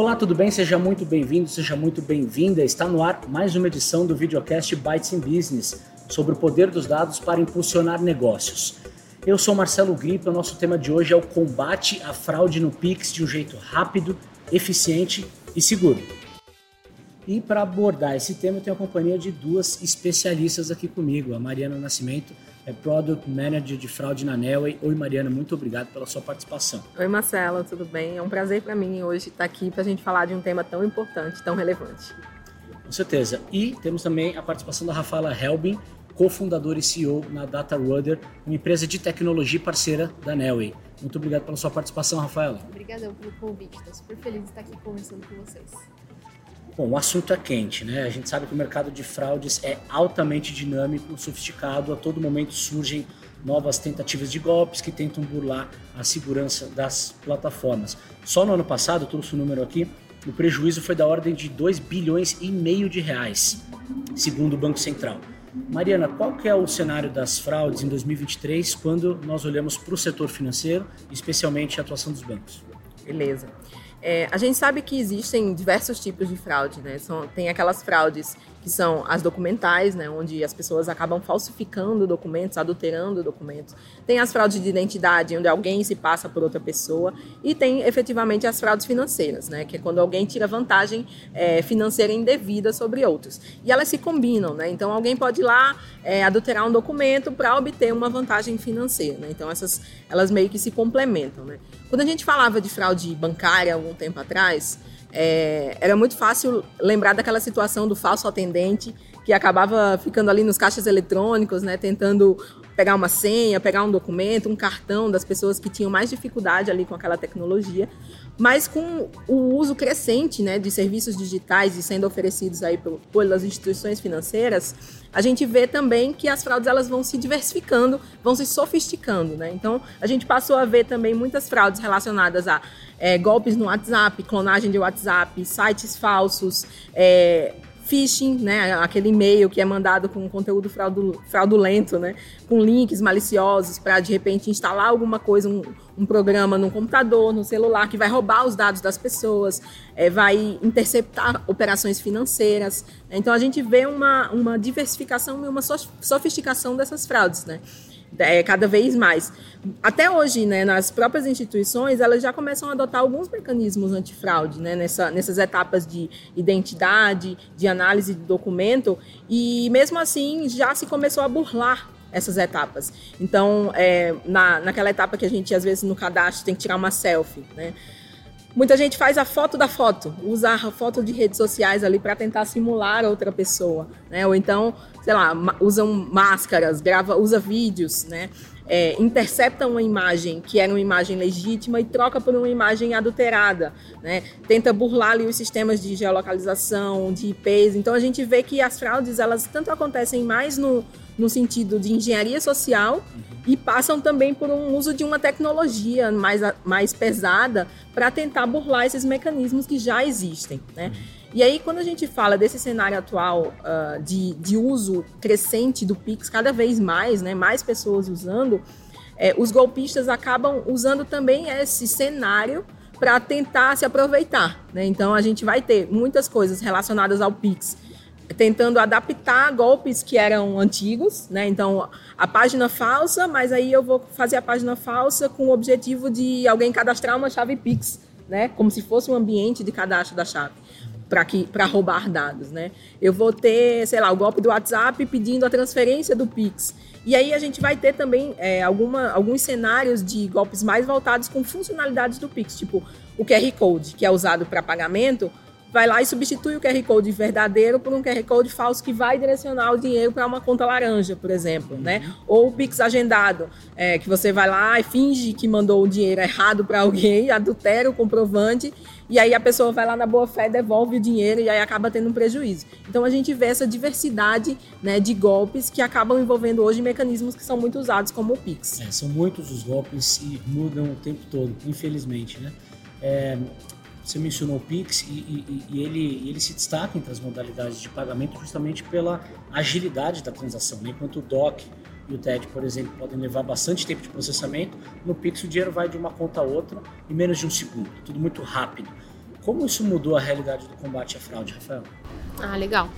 Olá, tudo bem? Seja muito bem-vindo, seja muito bem-vinda. Está no ar mais uma edição do videocast Bytes in Business sobre o poder dos dados para impulsionar negócios. Eu sou Marcelo Grip, o nosso tema de hoje é o combate à fraude no Pix de um jeito rápido, eficiente e seguro. E para abordar esse tema, eu tenho a companhia de duas especialistas aqui comigo, a Mariana Nascimento, é Product Manager de fraude na Nelway. Oi, Mariana, muito obrigado pela sua participação. Oi, Marcelo, tudo bem? É um prazer para mim hoje estar aqui para a gente falar de um tema tão importante, tão relevante. Com certeza. E temos também a participação da Rafaela Helbin, cofundadora e CEO na DataRudder, uma empresa de tecnologia parceira da Nelway. Muito obrigado pela sua participação, Rafaela. Obrigadão pelo convite. Estou super feliz de estar aqui conversando com vocês. Bom, o assunto é quente, né? A gente sabe que o mercado de fraudes é altamente dinâmico, sofisticado, a todo momento surgem novas tentativas de golpes que tentam burlar a segurança das plataformas. Só no ano passado, trouxe o um número aqui, o prejuízo foi da ordem de 2 bilhões e meio de reais, segundo o Banco Central. Mariana, qual que é o cenário das fraudes em 2023 quando nós olhamos para o setor financeiro, especialmente a atuação dos bancos? Beleza. É, a gente sabe que existem diversos tipos de fraude, né? São, tem aquelas fraudes que são as documentais, né, onde as pessoas acabam falsificando documentos, adulterando documentos. Tem as fraudes de identidade, onde alguém se passa por outra pessoa. E tem efetivamente as fraudes financeiras, né, que é quando alguém tira vantagem é, financeira indevida sobre outros. E elas se combinam, né? Então alguém pode ir lá é, adulterar um documento para obter uma vantagem financeira. Né? Então essas elas meio que se complementam, né? Quando a gente falava de fraude bancária algum tempo atrás, é, era muito fácil lembrar daquela situação do falso atendente que acabava ficando ali nos caixas eletrônicos, né, tentando pegar uma senha, pegar um documento, um cartão das pessoas que tinham mais dificuldade ali com aquela tecnologia. Mas com o uso crescente né, de serviços digitais e sendo oferecidos aí pelas instituições financeiras, a gente vê também que as fraudes elas vão se diversificando, vão se sofisticando. Né? Então, a gente passou a ver também muitas fraudes relacionadas a é, golpes no WhatsApp, clonagem de WhatsApp, sites falsos, é, phishing, né, aquele e-mail que é mandado com conteúdo fraudulento, né, com links maliciosos para de repente instalar alguma coisa, um, um, programa no computador, no celular que vai roubar os dados das pessoas, é, vai interceptar operações financeiras. Então a gente vê uma, uma diversificação e uma sofisticação dessas fraudes, né é, cada vez mais. Até hoje, né, nas próprias instituições, elas já começam a adotar alguns mecanismos antifraude, né, nessa, nessas etapas de identidade, de análise de documento, e mesmo assim já se começou a burlar essas etapas. Então, é, na, naquela etapa que a gente, às vezes, no cadastro tem que tirar uma selfie, né? Muita gente faz a foto da foto, usa a foto de redes sociais ali para tentar simular outra pessoa, né? Ou então, sei lá, usam máscaras, grava, usa vídeos, né? É, intercepta uma imagem que era uma imagem legítima e troca por uma imagem adulterada, né? Tenta burlar ali os sistemas de geolocalização, de IPs. Então a gente vê que as fraudes elas tanto acontecem mais no, no sentido de engenharia social e passam também por um uso de uma tecnologia mais, mais pesada para tentar burlar esses mecanismos que já existem. Né? E aí, quando a gente fala desse cenário atual uh, de, de uso crescente do Pix, cada vez mais, né, mais pessoas usando, é, os golpistas acabam usando também esse cenário para tentar se aproveitar. Né? Então, a gente vai ter muitas coisas relacionadas ao Pix tentando adaptar golpes que eram antigos, né? Então, a página falsa, mas aí eu vou fazer a página falsa com o objetivo de alguém cadastrar uma chave Pix, né? Como se fosse um ambiente de cadastro da chave para que para roubar dados, né? Eu vou ter, sei lá, o golpe do WhatsApp pedindo a transferência do Pix. E aí a gente vai ter também é, alguma, alguns cenários de golpes mais voltados com funcionalidades do Pix, tipo o QR Code, que é usado para pagamento, vai lá e substitui o QR Code verdadeiro por um QR Code falso que vai direcionar o dinheiro para uma conta laranja, por exemplo, né? Ou o Pix agendado, é, que você vai lá e finge que mandou o dinheiro errado para alguém, adultera o comprovante e aí a pessoa vai lá na boa fé, devolve o dinheiro e aí acaba tendo um prejuízo. Então a gente vê essa diversidade né, de golpes que acabam envolvendo hoje mecanismos que são muito usados como o Pix. É, são muitos os golpes e mudam o tempo todo, infelizmente, né? É, você mencionou o Pix e, e, e ele, ele se destaca entre as modalidades de pagamento justamente pela agilidade da transação. Né? Enquanto o DOC e o TED, por exemplo, podem levar bastante tempo de processamento, no Pix o dinheiro vai de uma conta a outra em menos de um segundo, tudo muito rápido. Como isso mudou a realidade do combate à fraude, Rafael? Ah, legal.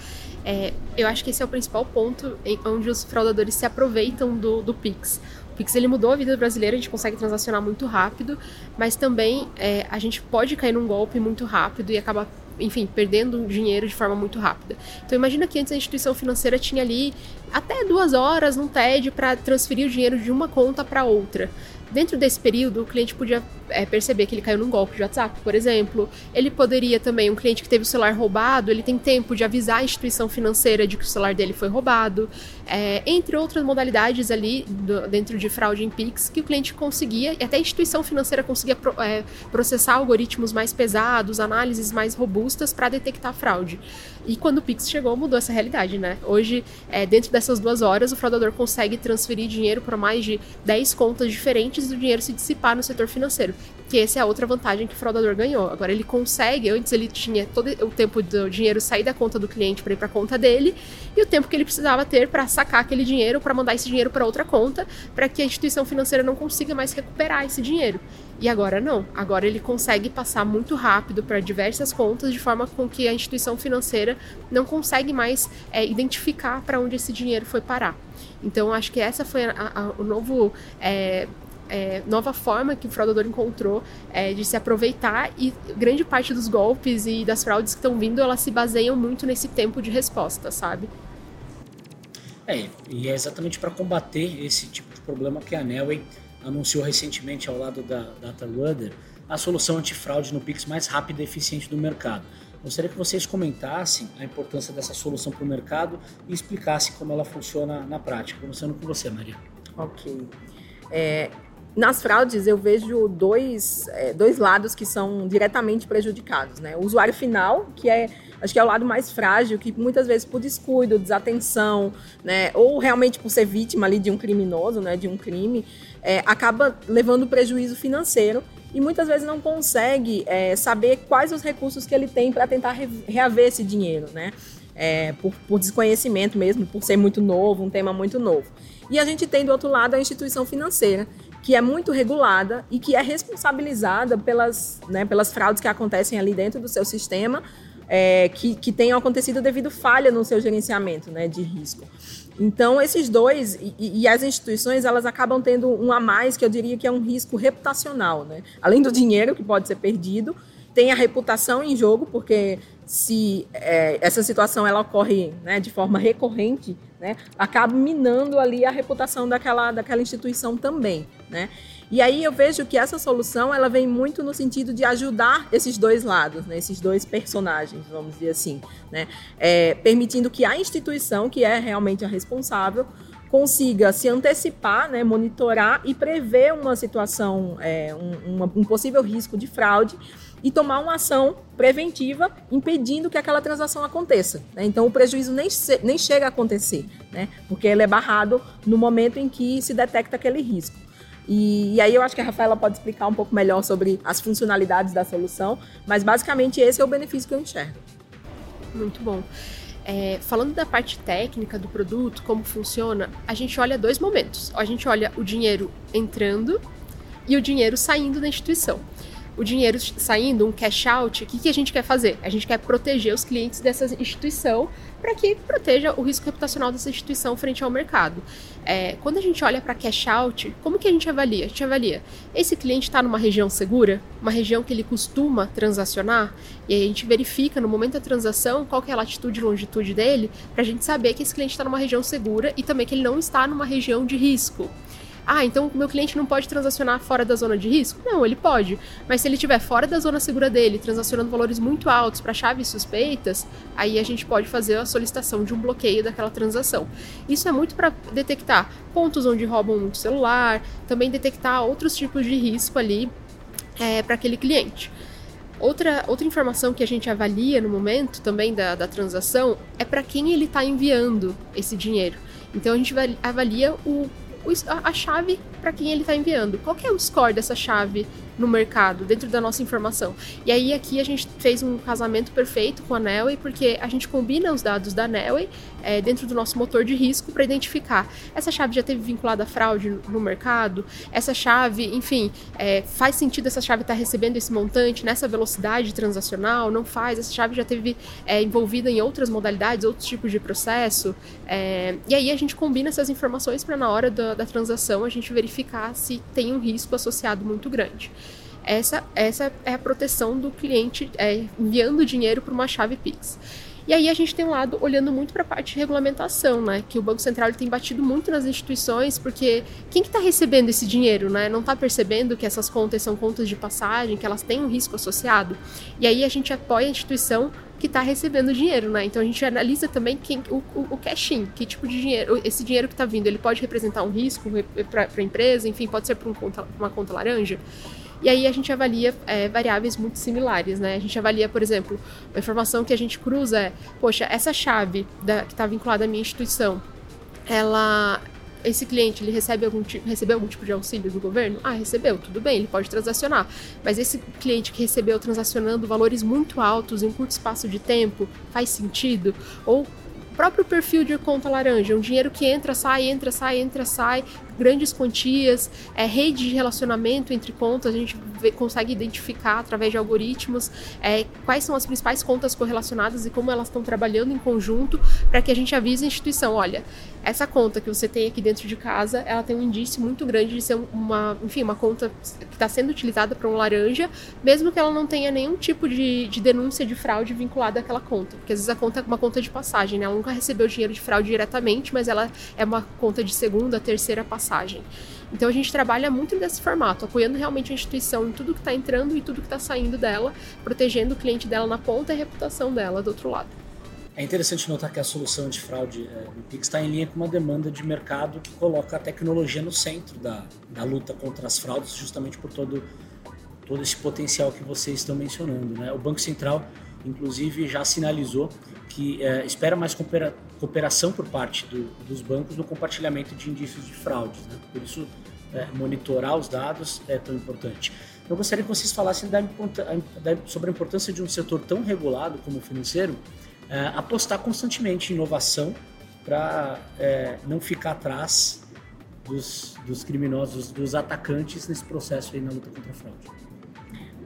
É, eu acho que esse é o principal ponto onde os fraudadores se aproveitam do, do Pix. O Pix ele mudou a vida do brasileiro, a gente consegue transacionar muito rápido, mas também é, a gente pode cair num golpe muito rápido e acabar enfim, perdendo dinheiro de forma muito rápida. Então imagina que antes a instituição financeira tinha ali até duas horas num TED para transferir o dinheiro de uma conta para outra. Dentro desse período, o cliente podia é, perceber que ele caiu num golpe de WhatsApp, por exemplo. Ele poderia também, um cliente que teve o celular roubado, ele tem tempo de avisar a instituição financeira de que o celular dele foi roubado. É, entre outras modalidades ali, do, dentro de fraude em Pix, que o cliente conseguia, e até a instituição financeira conseguia pro, é, processar algoritmos mais pesados, análises mais robustas para detectar fraude. E quando o Pix chegou, mudou essa realidade, né? Hoje, é, dentro dessas duas horas, o fraudador consegue transferir dinheiro para mais de 10 contas diferentes e o dinheiro se dissipar no setor financeiro. Que essa é a outra vantagem que o fraudador ganhou. Agora ele consegue, antes ele tinha todo o tempo do dinheiro sair da conta do cliente para ir para a conta dele e o tempo que ele precisava ter para sacar aquele dinheiro, para mandar esse dinheiro para outra conta, para que a instituição financeira não consiga mais recuperar esse dinheiro. E agora não. Agora ele consegue passar muito rápido para diversas contas, de forma com que a instituição financeira não consegue mais é, identificar para onde esse dinheiro foi parar. Então acho que essa foi a, a, o novo é, é, nova forma que o fraudador encontrou é, de se aproveitar e grande parte dos golpes e das fraudes que estão vindo, elas se baseiam muito nesse tempo de resposta, sabe? É, e é exatamente para combater esse tipo de problema que a Nelway anunciou recentemente ao lado da DataRudder a solução antifraude no Pix mais rápida e eficiente do mercado. Gostaria que vocês comentassem a importância dessa solução para o mercado e explicassem como ela funciona na prática. Começando com você, Maria. Ok. É, nas fraudes, eu vejo dois, é, dois lados que são diretamente prejudicados. Né? O usuário final, que é acho que é o lado mais frágil, que muitas vezes por descuido, desatenção, né, ou realmente por ser vítima ali de um criminoso, né, de um crime, é, acaba levando prejuízo financeiro e muitas vezes não consegue é, saber quais os recursos que ele tem para tentar reaver esse dinheiro, né? É, por, por desconhecimento mesmo, por ser muito novo, um tema muito novo. E a gente tem do outro lado a instituição financeira, que é muito regulada e que é responsabilizada pelas, né, pelas fraudes que acontecem ali dentro do seu sistema, é, que, que tenham acontecido devido falha no seu gerenciamento né, de risco. Então, esses dois, e, e, as instituições, elas acabam tendo um a mais, que eu diria que é um risco reputacional. Né? Além do dinheiro que pode ser perdido, tem a reputação em jogo, porque se é, essa situação ela ocorre né, de forma recorrente, né, acaba minando ali a reputação daquela, daquela instituição também, né? E aí eu vejo que essa solução ela vem muito no sentido de ajudar esses dois lados, né, esses dois personagens, vamos dizer assim, né, é, permitindo que a instituição, que é realmente a responsável, consiga se antecipar, né, monitorar e prever uma situação, é, um, um possível risco de fraude e tomar uma ação preventiva impedindo que aquela transação aconteça. Né? Então o prejuízo nem, nem chega a acontecer, né? porque ele é barrado no momento em que se detecta aquele risco. E, e, aí eu acho que a Rafaela pode explicar um pouco melhor sobre as funcionalidades da solução, mas basicamente esse é o benefício que eu enxergo. Muito bom. É, falando da parte técnica do produto, como funciona, a gente olha dois momentos. A gente olha o dinheiro entrando e o dinheiro saindo da instituição o dinheiro saindo, um cash out, o que, que a gente quer fazer? A gente quer proteger os clientes dessa instituição para que proteja o risco reputacional dessa instituição frente ao mercado. É, quando a gente olha para cash out, como que a gente avalia? A gente avalia, esse cliente está numa região segura, uma região que ele costuma transacionar, e aí a gente verifica no momento da transação qual é a latitude e longitude dele, para a gente saber que esse cliente está numa região segura e também que ele não está numa região de risco. Ah, então o meu cliente não pode transacionar fora da zona de risco? Não, ele pode. Mas se ele estiver fora da zona segura dele, transacionando valores muito altos para chaves suspeitas, aí a gente pode fazer a solicitação de um bloqueio daquela transação. Isso é muito para detectar pontos onde roubam muito celular, também detectar outros tipos de risco ali é, para aquele cliente. Outra, outra informação que a gente avalia no momento também da, da transação é para quem ele está enviando esse dinheiro. Então a gente avalia o a chave para quem ele está enviando. Qual é o score dessa chave no mercado, dentro da nossa informação. E aí aqui a gente fez um casamento perfeito com a Nelway, porque a gente combina os dados da Nelway é, dentro do nosso motor de risco para identificar. Essa chave já teve vinculada a fraude no mercado, essa chave, enfim, é, faz sentido essa chave estar tá recebendo esse montante nessa velocidade transacional, não faz, essa chave já teve é, envolvida em outras modalidades, outros tipos de processo, e aí a gente combina essas informações para na hora da, da transação a gente verificar se tem um risco associado muito grande. Essa, essa é a proteção do cliente é, enviando dinheiro para uma chave Pix. E aí a gente tem um lado olhando muito para a parte de regulamentação, né? Que o Banco Central tem batido muito nas instituições, porque quem que está recebendo esse dinheiro, né? Não está percebendo que essas contas são contas de passagem, que elas têm um risco associado. E aí a gente apoia a instituição que está recebendo dinheiro, né? Então a gente analisa também quem, o, o, o cash-in, que tipo de dinheiro, esse dinheiro que está vindo, ele pode representar um risco para a empresa, enfim, pode ser para um uma conta laranja. E aí a gente avalia é, variáveis muito similares, né? A gente avalia, por exemplo, a informação que a gente cruza é, poxa, essa chave da, que está vinculada à minha instituição, ela esse cliente ele recebe algum tipo, recebeu algum tipo de auxílio do governo? Ah, recebeu, tudo bem, ele pode transacionar. Mas esse cliente que recebeu transacionando valores muito altos em um curto espaço de tempo, faz sentido? Ou próprio perfil de conta laranja, um dinheiro que entra, sai, entra, sai, entra, sai, grandes quantias, é, rede de relacionamento entre contas, a gente vê, consegue identificar através de algoritmos é, quais são as principais contas correlacionadas e como elas estão trabalhando em conjunto para que a gente avise a instituição, olha, essa conta que você tem aqui dentro de casa, ela tem um indício muito grande de ser uma, enfim, uma conta que está sendo utilizada para um laranja, mesmo que ela não tenha nenhum tipo de, de denúncia de fraude vinculada àquela conta, porque às vezes a conta é uma conta de passagem, né? Ela nunca recebeu dinheiro de fraude diretamente, mas ela é uma conta de segunda, terceira passagem. Então a gente trabalha muito nesse formato, apoiando realmente a instituição em tudo que está entrando e tudo que está saindo dela, protegendo o cliente dela na ponta e a reputação dela do outro lado. É interessante notar que a solução de fraude é, do Pix está em linha com uma demanda de mercado que coloca a tecnologia no centro da, da luta contra as fraudes, justamente por todo, todo esse potencial que vocês estão mencionando. Né? O Banco Central, inclusive, já sinalizou que é, espera mais coopera, cooperação por parte do, dos bancos no compartilhamento de indícios de fraude. Né? Por isso, é, monitorar os dados é tão importante. Eu gostaria que vocês falassem da, da, sobre a importância de um setor tão regulado como o financeiro é, apostar constantemente em inovação para é, não ficar atrás dos, dos, criminosos, dos atacantes nesse processo aí na luta contra a fraude.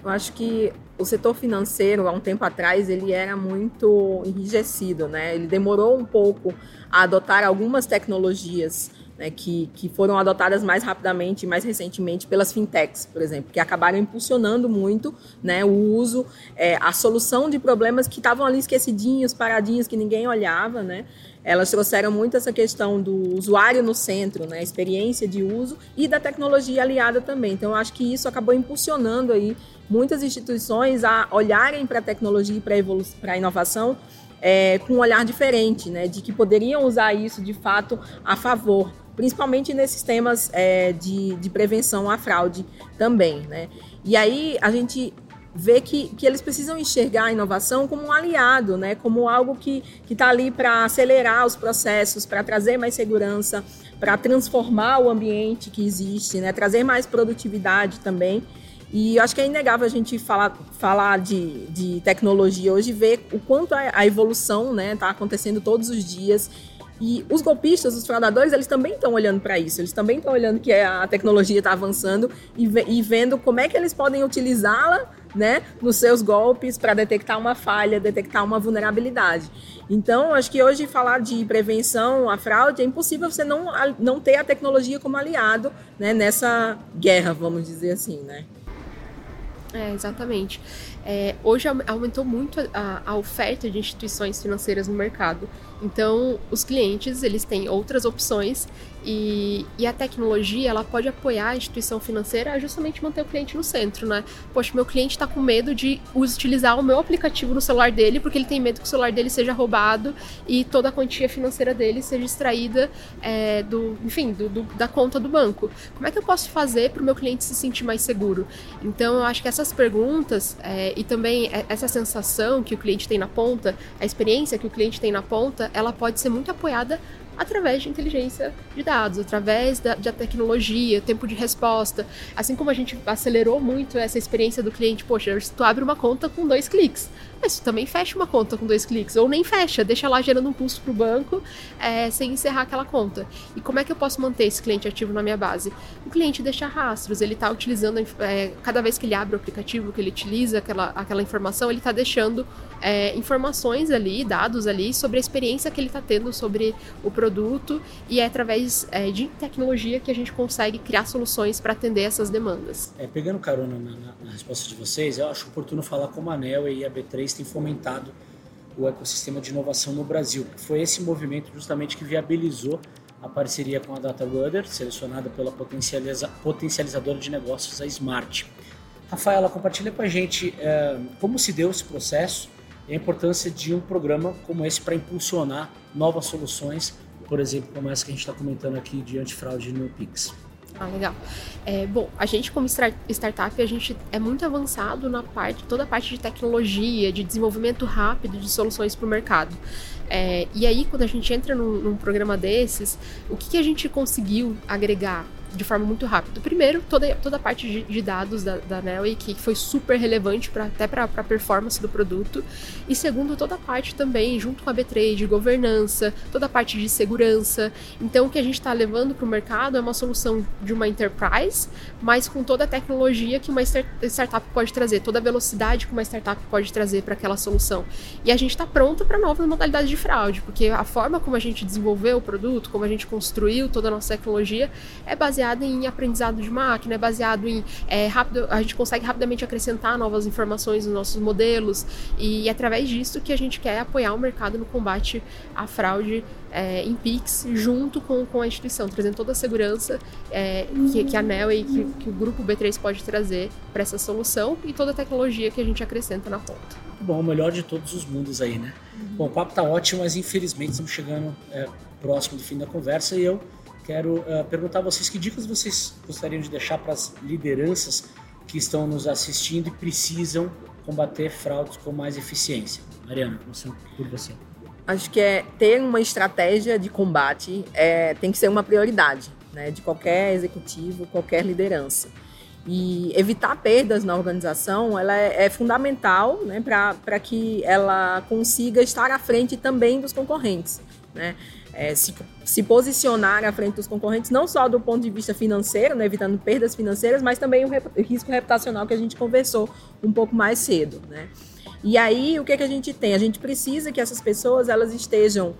Eu acho que o setor financeiro, há um tempo atrás, ele era muito enrijecido, né? Ele demorou um pouco a adotar algumas tecnologias né, que, que foram adotadas mais rapidamente e mais recentemente pelas fintechs, por exemplo, que acabaram impulsionando muito né, o uso, é, a solução de problemas que estavam ali esquecidinhos, paradinhos, que ninguém olhava, né? Elas trouxeram muito essa questão do usuário no centro, né, experiência de uso e da tecnologia aliada também. Então, eu acho que isso acabou impulsionando aí muitas instituições a olharem para a tecnologia e para a inovação é, com um olhar diferente, né, de que poderiam usar isso de fato a favor principalmente nesses temas é, de, de prevenção à fraude também. Né? E aí a gente vê que, que eles precisam enxergar a inovação como um aliado, né? como algo que está ali para acelerar os processos, para trazer mais segurança, para transformar o ambiente que existe, né? trazer mais produtividade também. E eu acho que é inegável a gente falar, falar de, de tecnologia hoje ver o quanto a, a evolução está né, tá acontecendo todos os dias e os golpistas, os fraudadores, eles também estão olhando para isso, eles também estão olhando que a tecnologia está avançando e, e, vendo como é que eles podem utilizá-la né, nos seus golpes para detectar uma falha, detectar uma vulnerabilidade. Então, acho que hoje falar de prevenção à fraude é impossível você não, não ter a tecnologia como aliado né, nessa guerra, vamos dizer assim, né? É, exatamente. É, hoje aumentou muito a, a, oferta de instituições financeiras no mercado. Então, os clientes eles têm outras opções e, e, a tecnologia ela pode apoiar a instituição financeira a justamente manter o cliente no centro, né? Poxa, meu cliente está com medo de utilizar o meu aplicativo no celular dele porque ele tem medo que o celular dele seja roubado e toda a quantia financeira dele seja extraída é, do, enfim, do, do, da conta do banco. Como é que eu posso fazer para o meu cliente se sentir mais seguro? Então, eu acho que essas perguntas é, e também essa sensação que o cliente tem na ponta, a experiência que o cliente tem na ponta, ela pode ser muito apoiada através de inteligência de dados, através da, da, tecnologia, tempo de resposta. Assim como a gente acelerou muito essa experiência do cliente, poxa, tu abre uma conta com dois cliques, mas tu também fecha uma conta com dois cliques, ou nem fecha, deixa lá gerando um pulso para o banco é, sem encerrar aquela conta. E como é que eu posso manter esse cliente ativo na minha base? O cliente deixa rastros, ele está utilizando, é, cada vez que ele abre o aplicativo, que ele utiliza aquela, aquela informação, ele está deixando é, informações ali, dados ali sobre a experiência que ele está tendo sobre o produto e é através é, de tecnologia que a gente consegue criar soluções para atender essas demandas. É, pegando carona na, na, na, resposta de vocês, eu acho oportuno falar como a ANEL e a B3 têm fomentado o ecossistema de inovação no Brasil. Foi esse movimento justamente que viabilizou a parceria com a DataRudder, selecionada pela potencializa, potencializadora de negócios, a Smart. Rafaela, compartilha com a gente é, como se deu esse processo e a importância de um programa como esse para impulsionar novas soluções, por exemplo, como essa que a gente está comentando aqui de antifraude no Pix. Ah, legal. É, bom, a gente como startup, a gente é muito avançado na parte, toda a parte de tecnologia, de desenvolvimento rápido de soluções para o mercado. É, e aí, quando a gente entra num, num programa desses, o que, que a gente conseguiu agregar? De forma muito rápida. Primeiro, toda, toda a parte de, de dados da, da Nelway, que foi super relevante pra, até para a performance do produto. E segundo, toda a parte também, junto com a B3, de governança, toda a parte de segurança. Então, o que a gente está levando para o mercado é uma solução de uma enterprise, mas com toda a tecnologia que uma startup pode trazer, toda a velocidade que uma startup pode trazer para aquela solução. E a gente está pronto para novas modalidades de fraude, porque a forma como a gente desenvolveu o produto, como a gente construiu toda a nossa tecnologia, é baseada baseado em aprendizado de máquina, é baseado em é, rápido, a gente consegue rapidamente acrescentar novas informações nos nossos modelos e é através disso que a gente quer apoiar o mercado no combate à fraude é, em Pix junto com, com a instituição, trazendo toda a segurança é, que, que a NEL e que, que o grupo B3 pode trazer para essa solução e toda a tecnologia que a gente acrescenta na ponta. Bom, o melhor de todos os mundos aí, né? Uhum. Bom, o papo tá ótimo, mas infelizmente estamos chegando é, próximo do fim da conversa e eu quero uh, perguntar a vocês que dicas vocês gostariam de deixar para as lideranças que estão nos assistindo e precisam combater fraudes com mais eficiência. Mariana, por você. Acho que é ter uma estratégia de combate é, tem que ser uma prioridade né, de qualquer executivo, qualquer liderança. E evitar perdas na organização ela é, é fundamental né, para que ela consiga estar à frente também dos concorrentes. Né? é, se, se, posicionar à frente dos concorrentes, não só do ponto de vista financeiro, né, evitando perdas financeiras, mas também o, rep, o, risco reputacional que a gente conversou um pouco mais cedo. Né? E aí, o que, que a gente tem? A gente precisa que essas pessoas elas estejam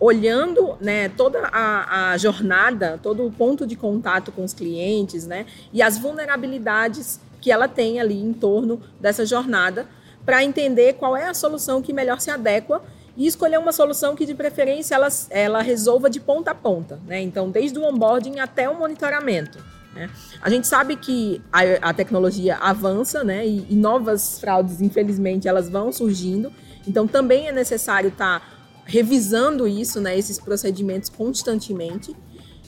olhando né, toda a, a, jornada, todo o ponto de contato com os clientes né, e as vulnerabilidades que ela tem ali em torno dessa jornada para entender qual é a solução que melhor se adequa e escolher uma solução que, de preferência, ela, ela resolva de ponta a ponta. Né? Então, desde o onboarding até o monitoramento. Né? A gente sabe que a, a tecnologia avança né? E, e, novas fraudes, infelizmente, elas vão surgindo. Então, também é necessário estar tá revisando isso, né? esses procedimentos constantemente.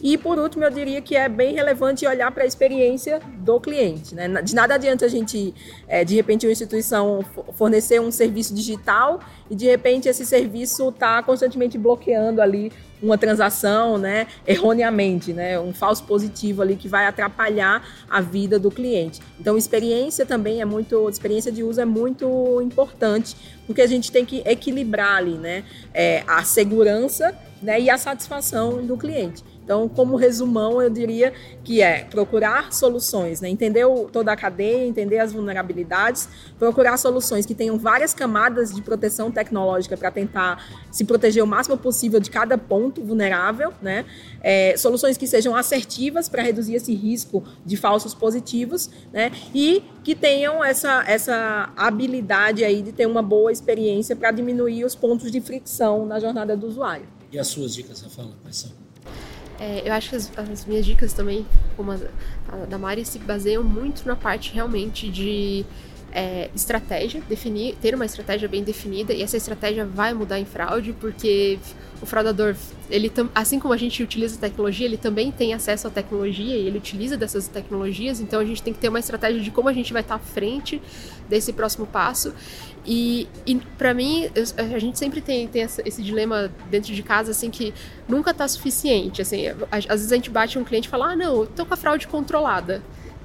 E por último, eu diria que é bem relevante olhar para a experiência do cliente. Né? De nada adianta a gente, é, de repente, uma instituição fornecer um serviço digital e de repente esse serviço está constantemente bloqueando ali uma transação, né, erroneamente, né, um falso positivo ali que vai atrapalhar a vida do cliente. Então, experiência também é muito, experiência de uso é muito importante, porque a gente tem que equilibrar ali, né, é, a segurança, né, e a satisfação do cliente. Então, como resumão, eu diria que é procurar soluções, né? entender o, toda a cadeia, entender as vulnerabilidades, procurar soluções que tenham várias camadas de proteção tecnológica para tentar se proteger o máximo possível de cada ponto vulnerável, né? É, soluções que sejam assertivas para reduzir esse risco de falsos positivos, né? E que tenham essa, essa habilidade aí de ter uma boa experiência para diminuir os pontos de fricção na jornada do usuário. E as suas dicas, Rafaela, quais são? É, eu acho que as, as, minhas dicas também, como a, a da Mari, se baseiam muito na parte realmente de é, estratégia, definir, ter uma estratégia bem definida e essa estratégia vai mudar em fraude porque o fraudador, ele assim como a gente utiliza tecnologia, ele também tem acesso à tecnologia e ele utiliza dessas tecnologias, então a gente tem que ter uma estratégia de como a gente vai estar à frente desse próximo passo. E, e para mim, eu, a gente sempre tem, tem essa, esse dilema dentro de casa, assim, que nunca está suficiente. Assim, às vezes a gente bate um cliente e fala: ah, não, eu tô com a fraude controlada.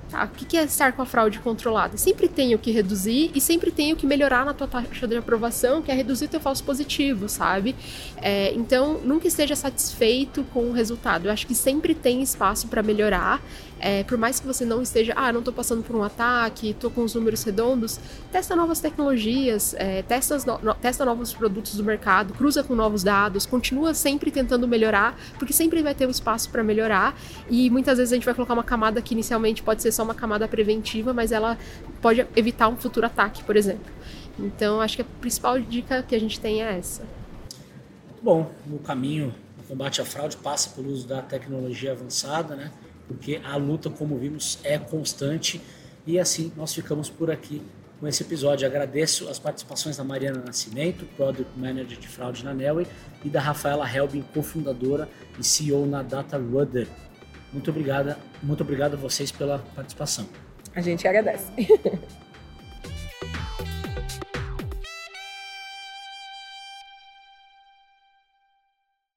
Tá, o que é estar com a fraude controlada? Sempre tem o que reduzir e sempre tem o que melhorar na tua taxa de aprovação, que é reduzir teu falso positivo, sabe? É, então, nunca esteja satisfeito com o resultado. Eu acho que sempre tem espaço para melhorar é, por mais que você não esteja, ah, não estou passando por um ataque, estou com os números redondos, testa novas tecnologias, é, testa, no, testa novos produtos do mercado, cruza com novos dados, continua sempre tentando melhorar, porque sempre vai ter um espaço para melhorar e muitas vezes a gente vai colocar uma camada que inicialmente pode ser só uma camada preventiva, mas ela pode evitar um futuro ataque, por exemplo. Então, acho que a principal dica que a gente tem é essa. Bom, o caminho do combate à fraude passa pelo uso da tecnologia avançada, né? Porque a luta, como vimos, é constante. E assim nós ficamos por aqui com esse episódio. Agradeço as participações da Mariana Nascimento, Product Manager de Fraude na Nelway, e da Rafaela Helbin, cofundadora e CEO na Data Rudder. Muito obrigada, muito obrigado a vocês pela participação. A gente agradece.